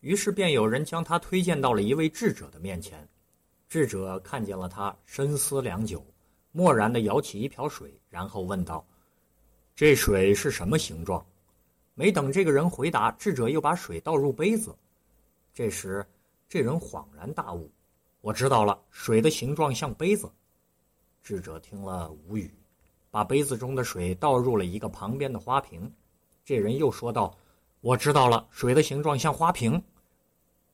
于是便有人将他推荐到了一位智者的面前。智者看见了他，深思良久，默然地舀起一瓢水，然后问道：“这水是什么形状？”没等这个人回答，智者又把水倒入杯子。这时，这人恍然大悟：“我知道了，水的形状像杯子。”智者听了无语，把杯子中的水倒入了一个旁边的花瓶。这人又说道：“我知道了，水的形状像花瓶。”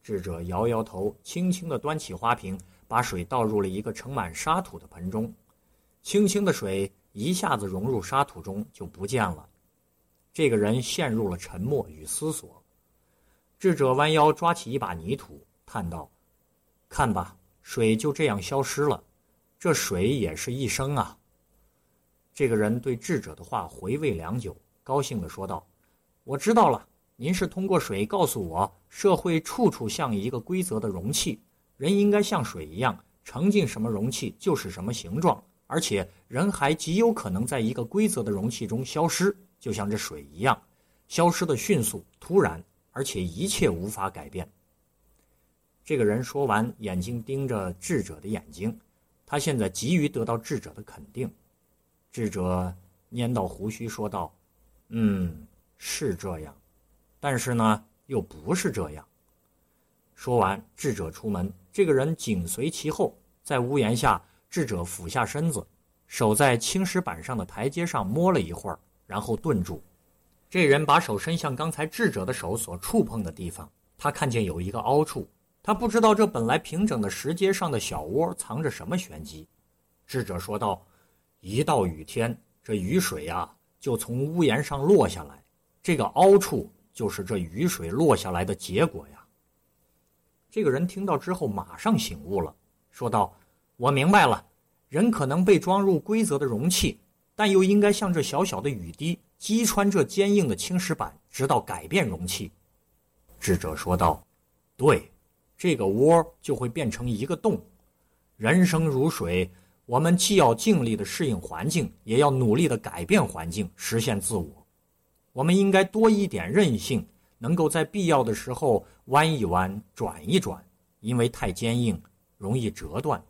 智者摇摇头，轻轻地端起花瓶，把水倒入了一个盛满沙土的盆中。清清的水一下子融入沙土中，就不见了。这个人陷入了沉默与思索。智者弯腰抓起一把泥土，叹道：“看吧，水就这样消失了。这水也是一生啊。”这个人对智者的话回味良久，高兴地说道：“我知道了，您是通过水告诉我，社会处处像一个规则的容器，人应该像水一样，盛进什么容器就是什么形状，而且人还极有可能在一个规则的容器中消失，就像这水一样，消失的迅速、突然，而且一切无法改变。”这个人说完，眼睛盯着智者的眼睛，他现在急于得到智者的肯定。智者拈到胡须，说道：“嗯，是这样，但是呢，又不是这样。”说完，智者出门，这个人紧随其后。在屋檐下，智者俯下身子，手在青石板上的台阶上摸了一会儿，然后顿住。这人把手伸向刚才智者的手所触碰的地方，他看见有一个凹处，他不知道这本来平整的石阶上的小窝藏着什么玄机。智者说道。一到雨天，这雨水呀就从屋檐上落下来，这个凹处就是这雨水落下来的结果呀。这个人听到之后马上醒悟了，说道：“我明白了，人可能被装入规则的容器，但又应该像这小小的雨滴击穿这坚硬的青石板，直到改变容器。”智者说道：“对，这个窝就会变成一个洞。人生如水。”我们既要尽力的适应环境，也要努力的改变环境，实现自我。我们应该多一点韧性，能够在必要的时候弯一弯、转一转，因为太坚硬容易折断。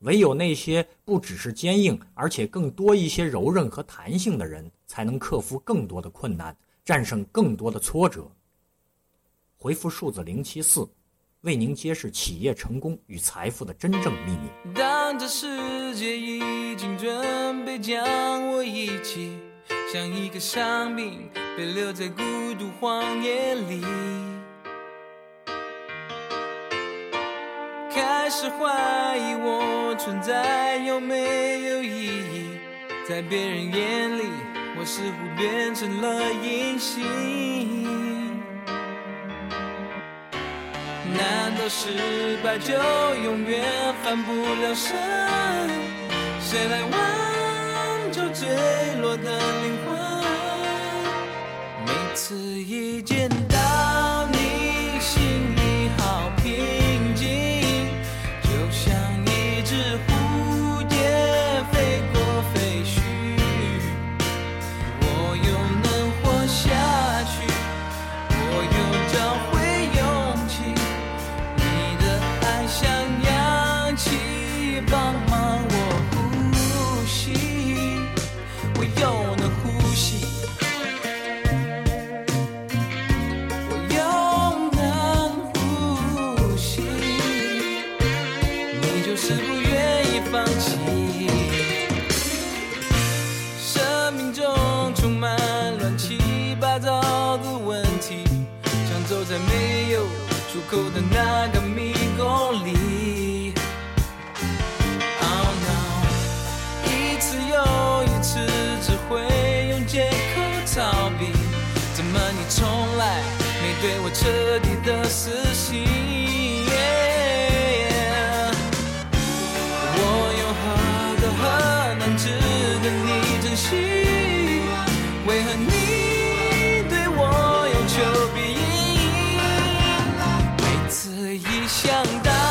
唯有那些不只是坚硬，而且更多一些柔韧和弹性的人，才能克服更多的困难，战胜更多的挫折。回复数字零七四。为您揭示企业成功与财富的真正秘密。当这世界已经准备将我遗弃，像一个伤兵被留在孤独荒野里，开始怀疑我存在有没有意义，在别人眼里，我似乎变成了隐形。难道失败就永远翻不了身？谁来挽坠落的灵魂？每次一见口的那个迷宫里。一次又一次只会用借口逃避，怎么你从来没对我彻底的死心？想到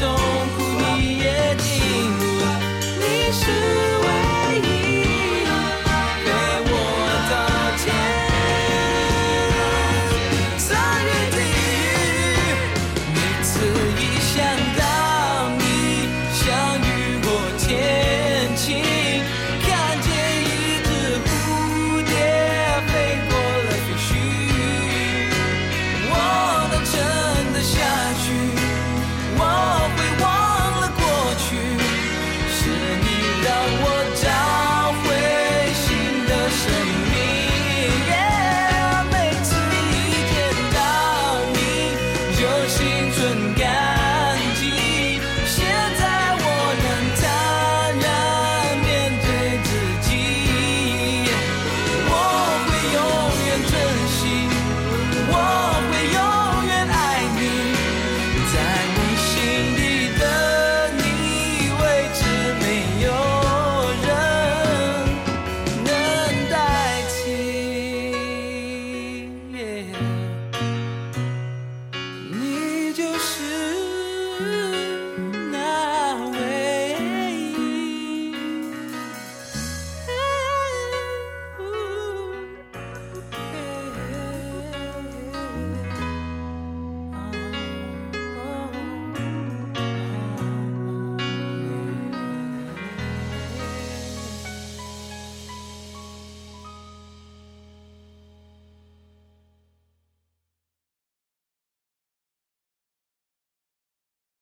told